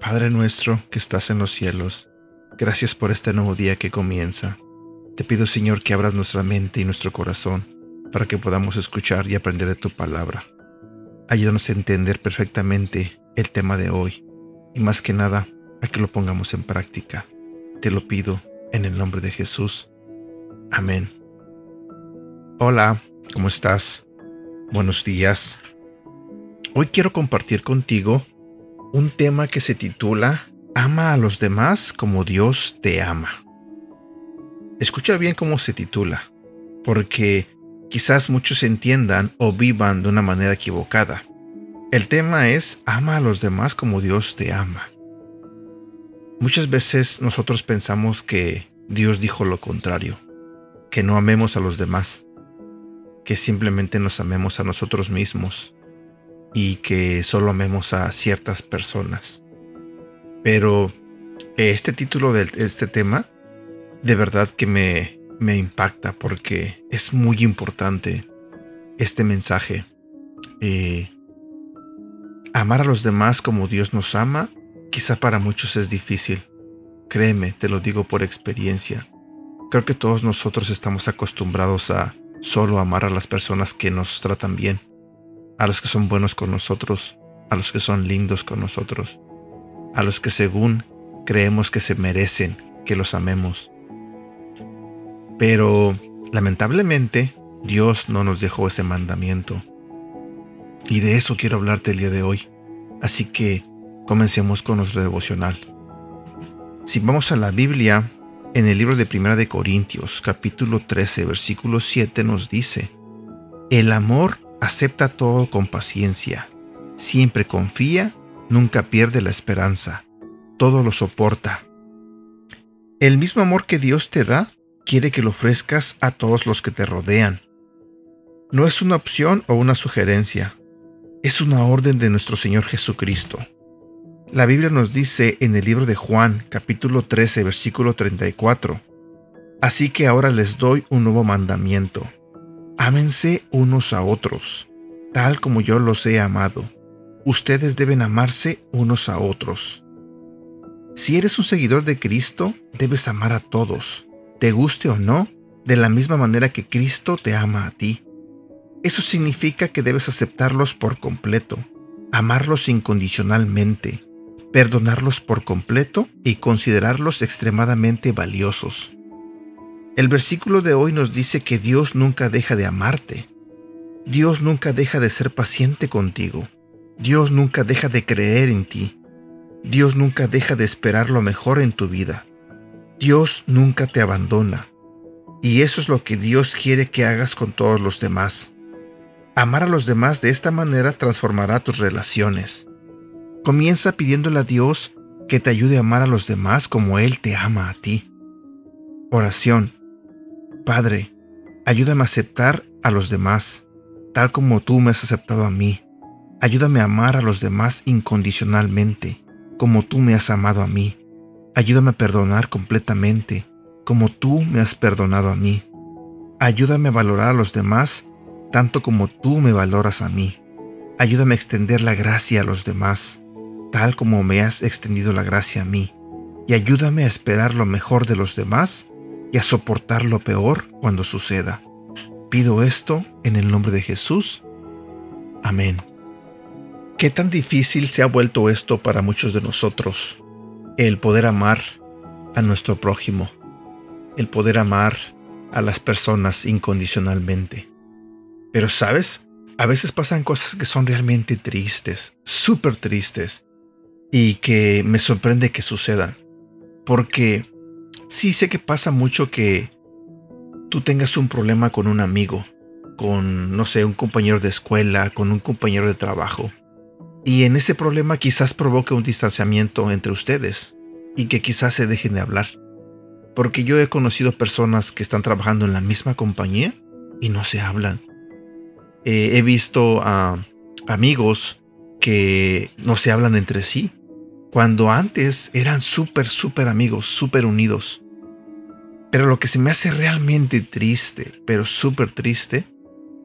Padre nuestro que estás en los cielos, gracias por este nuevo día que comienza. Te pido Señor que abras nuestra mente y nuestro corazón para que podamos escuchar y aprender de tu palabra. Ayúdanos a entender perfectamente el tema de hoy y más que nada a que lo pongamos en práctica. Te lo pido en el nombre de Jesús. Amén. Hola, ¿cómo estás? Buenos días. Hoy quiero compartir contigo un tema que se titula Ama a los demás como Dios te ama. Escucha bien cómo se titula, porque quizás muchos entiendan o vivan de una manera equivocada. El tema es Ama a los demás como Dios te ama. Muchas veces nosotros pensamos que Dios dijo lo contrario, que no amemos a los demás, que simplemente nos amemos a nosotros mismos y que solo amemos a ciertas personas. Pero este título de este tema de verdad que me, me impacta porque es muy importante este mensaje. Eh, amar a los demás como Dios nos ama, quizá para muchos es difícil. Créeme, te lo digo por experiencia. Creo que todos nosotros estamos acostumbrados a solo amar a las personas que nos tratan bien a los que son buenos con nosotros, a los que son lindos con nosotros, a los que según creemos que se merecen que los amemos. Pero lamentablemente Dios no nos dejó ese mandamiento. Y de eso quiero hablarte el día de hoy. Así que comencemos con nuestro devocional. Si vamos a la Biblia, en el libro de Primera de Corintios, capítulo 13, versículo 7 nos dice, El amor acepta todo con paciencia, siempre confía, nunca pierde la esperanza, todo lo soporta. El mismo amor que Dios te da, quiere que lo ofrezcas a todos los que te rodean. No es una opción o una sugerencia, es una orden de nuestro Señor Jesucristo. La Biblia nos dice en el libro de Juan, capítulo 13, versículo 34, Así que ahora les doy un nuevo mandamiento Ámense unos a otros, tal como yo los he amado. Ustedes deben amarse unos a otros. Si eres un seguidor de Cristo, debes amar a todos, te guste o no, de la misma manera que Cristo te ama a ti. Eso significa que debes aceptarlos por completo, amarlos incondicionalmente, perdonarlos por completo y considerarlos extremadamente valiosos. El versículo de hoy nos dice que Dios nunca deja de amarte. Dios nunca deja de ser paciente contigo. Dios nunca deja de creer en ti. Dios nunca deja de esperar lo mejor en tu vida. Dios nunca te abandona. Y eso es lo que Dios quiere que hagas con todos los demás. Amar a los demás de esta manera transformará tus relaciones. Comienza pidiéndole a Dios que te ayude a amar a los demás como Él te ama a ti. Oración. Padre, ayúdame a aceptar a los demás, tal como tú me has aceptado a mí. Ayúdame a amar a los demás incondicionalmente, como tú me has amado a mí. Ayúdame a perdonar completamente, como tú me has perdonado a mí. Ayúdame a valorar a los demás, tanto como tú me valoras a mí. Ayúdame a extender la gracia a los demás, tal como me has extendido la gracia a mí. Y ayúdame a esperar lo mejor de los demás y a soportar lo peor cuando suceda. Pido esto en el nombre de Jesús. Amén. ¿Qué tan difícil se ha vuelto esto para muchos de nosotros? El poder amar a nuestro prójimo, el poder amar a las personas incondicionalmente. Pero sabes, a veces pasan cosas que son realmente tristes, súper tristes, y que me sorprende que sucedan. Porque sí sé que pasa mucho que tú tengas un problema con un amigo, con, no sé, un compañero de escuela, con un compañero de trabajo. Y en ese problema quizás provoque un distanciamiento entre ustedes y que quizás se dejen de hablar. Porque yo he conocido personas que están trabajando en la misma compañía y no se hablan. Eh, he visto a amigos que no se hablan entre sí cuando antes eran súper, súper amigos, súper unidos. Pero lo que se me hace realmente triste, pero súper triste,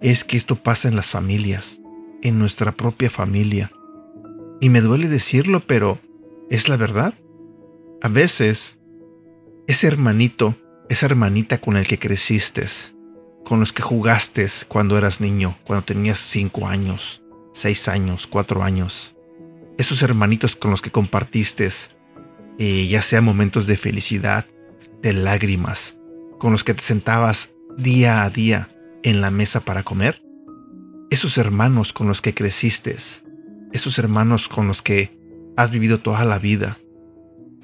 es que esto pasa en las familias, en nuestra propia familia. Y me duele decirlo, pero es la verdad. A veces, ese hermanito, esa hermanita con el que creciste, con los que jugaste cuando eras niño, cuando tenías cinco años, seis años, cuatro años, esos hermanitos con los que compartiste, eh, ya sea momentos de felicidad, de lágrimas, con los que te sentabas día a día en la mesa para comer, esos hermanos con los que creciste, esos hermanos con los que has vivido toda la vida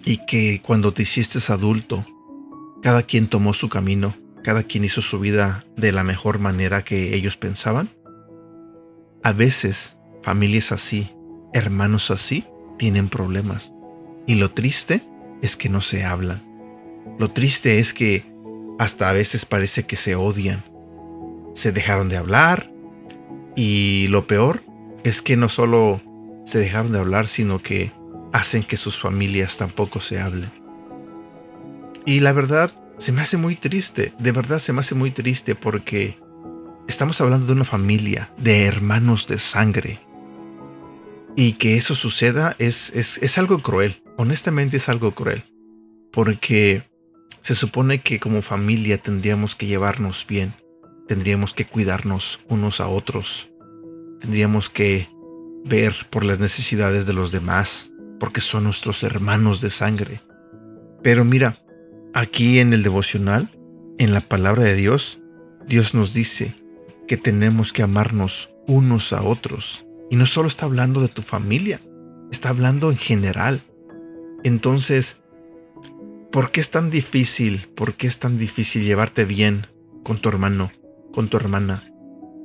y que cuando te hiciste adulto, cada quien tomó su camino, cada quien hizo su vida de la mejor manera que ellos pensaban. A veces, familias así, hermanos así, tienen problemas. Y lo triste es que no se hablan. Lo triste es que hasta a veces parece que se odian. Se dejaron de hablar y lo peor es que no solo se dejaron de hablar, sino que hacen que sus familias tampoco se hablen. Y la verdad, se me hace muy triste, de verdad se me hace muy triste porque estamos hablando de una familia, de hermanos de sangre. Y que eso suceda es, es, es algo cruel, honestamente es algo cruel. Porque se supone que como familia tendríamos que llevarnos bien, tendríamos que cuidarnos unos a otros, tendríamos que ver por las necesidades de los demás, porque son nuestros hermanos de sangre. Pero mira, aquí en el devocional, en la palabra de Dios, Dios nos dice que tenemos que amarnos unos a otros. Y no solo está hablando de tu familia, está hablando en general. Entonces, ¿por qué es tan difícil? ¿Por qué es tan difícil llevarte bien con tu hermano, con tu hermana?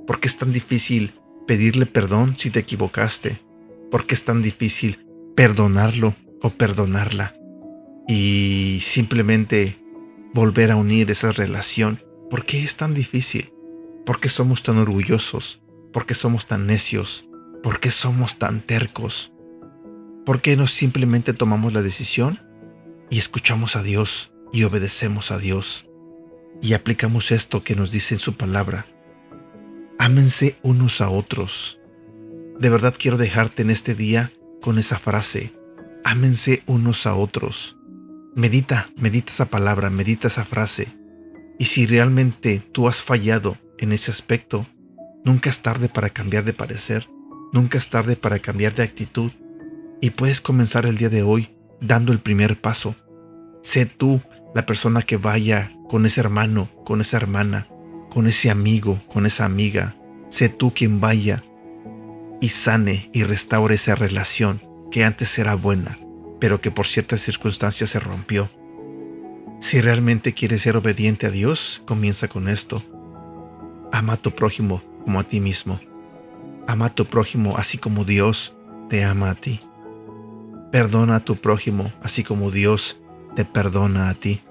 ¿Por qué es tan difícil pedirle perdón si te equivocaste? ¿Por qué es tan difícil perdonarlo o perdonarla? Y simplemente volver a unir esa relación. ¿Por qué es tan difícil? ¿Por qué somos tan orgullosos? ¿Por qué somos tan necios? ¿Por qué somos tan tercos? ¿Por qué no simplemente tomamos la decisión y escuchamos a Dios y obedecemos a Dios y aplicamos esto que nos dice en su palabra? Ámense unos a otros. De verdad quiero dejarte en este día con esa frase. Ámense unos a otros. Medita, medita esa palabra, medita esa frase. Y si realmente tú has fallado en ese aspecto, nunca es tarde para cambiar de parecer, nunca es tarde para cambiar de actitud. Y puedes comenzar el día de hoy dando el primer paso. Sé tú la persona que vaya con ese hermano, con esa hermana, con ese amigo, con esa amiga. Sé tú quien vaya y sane y restaure esa relación que antes era buena, pero que por ciertas circunstancias se rompió. Si realmente quieres ser obediente a Dios, comienza con esto. Ama a tu prójimo como a ti mismo. Ama a tu prójimo así como Dios te ama a ti. Perdona a tu prójimo así como Dios te perdona a ti.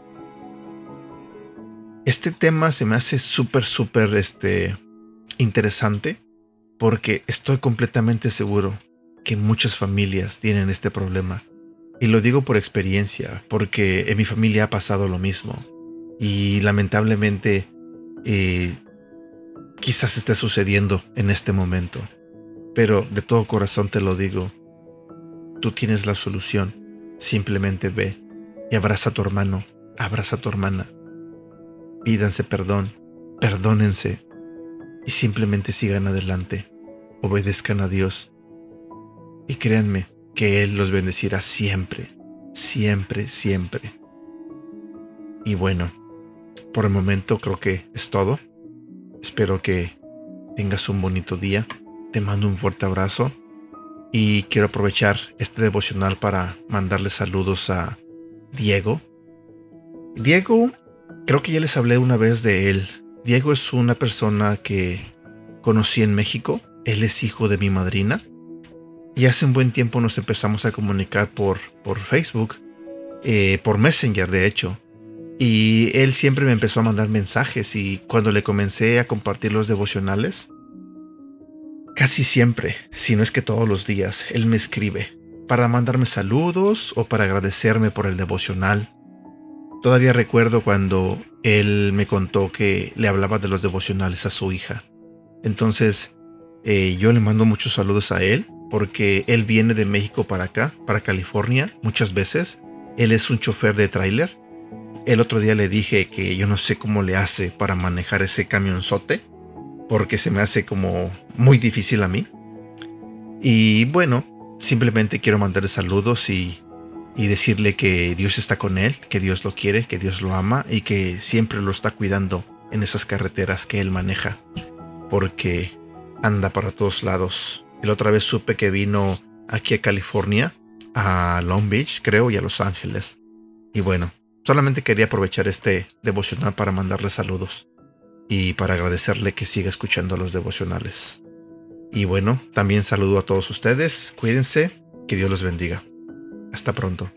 Este tema se me hace súper, súper este, interesante porque estoy completamente seguro que muchas familias tienen este problema. Y lo digo por experiencia, porque en mi familia ha pasado lo mismo. Y lamentablemente eh, quizás esté sucediendo en este momento. Pero de todo corazón te lo digo, tú tienes la solución. Simplemente ve y abraza a tu hermano, abraza a tu hermana pídanse perdón, perdónense y simplemente sigan adelante, obedezcan a Dios y créanme que Él los bendecirá siempre, siempre, siempre. Y bueno, por el momento creo que es todo. Espero que tengas un bonito día. Te mando un fuerte abrazo y quiero aprovechar este devocional para mandarle saludos a Diego. Diego Creo que ya les hablé una vez de él. Diego es una persona que conocí en México. Él es hijo de mi madrina. Y hace un buen tiempo nos empezamos a comunicar por, por Facebook, eh, por Messenger de hecho. Y él siempre me empezó a mandar mensajes y cuando le comencé a compartir los devocionales, casi siempre, si no es que todos los días, él me escribe para mandarme saludos o para agradecerme por el devocional. Todavía recuerdo cuando él me contó que le hablaba de los devocionales a su hija. Entonces, eh, yo le mando muchos saludos a él porque él viene de México para acá, para California, muchas veces. Él es un chofer de tráiler. El otro día le dije que yo no sé cómo le hace para manejar ese camionzote, porque se me hace como muy difícil a mí. Y bueno, simplemente quiero mandarle saludos y, y decirle que Dios está con él, que Dios lo quiere, que Dios lo ama y que siempre lo está cuidando en esas carreteras que él maneja, porque anda para todos lados. La otra vez supe que vino aquí a California, a Long Beach, creo, y a Los Ángeles. Y bueno, solamente quería aprovechar este devocional para mandarle saludos y para agradecerle que siga escuchando los devocionales. Y bueno, también saludo a todos ustedes, cuídense, que Dios los bendiga. Hasta pronto.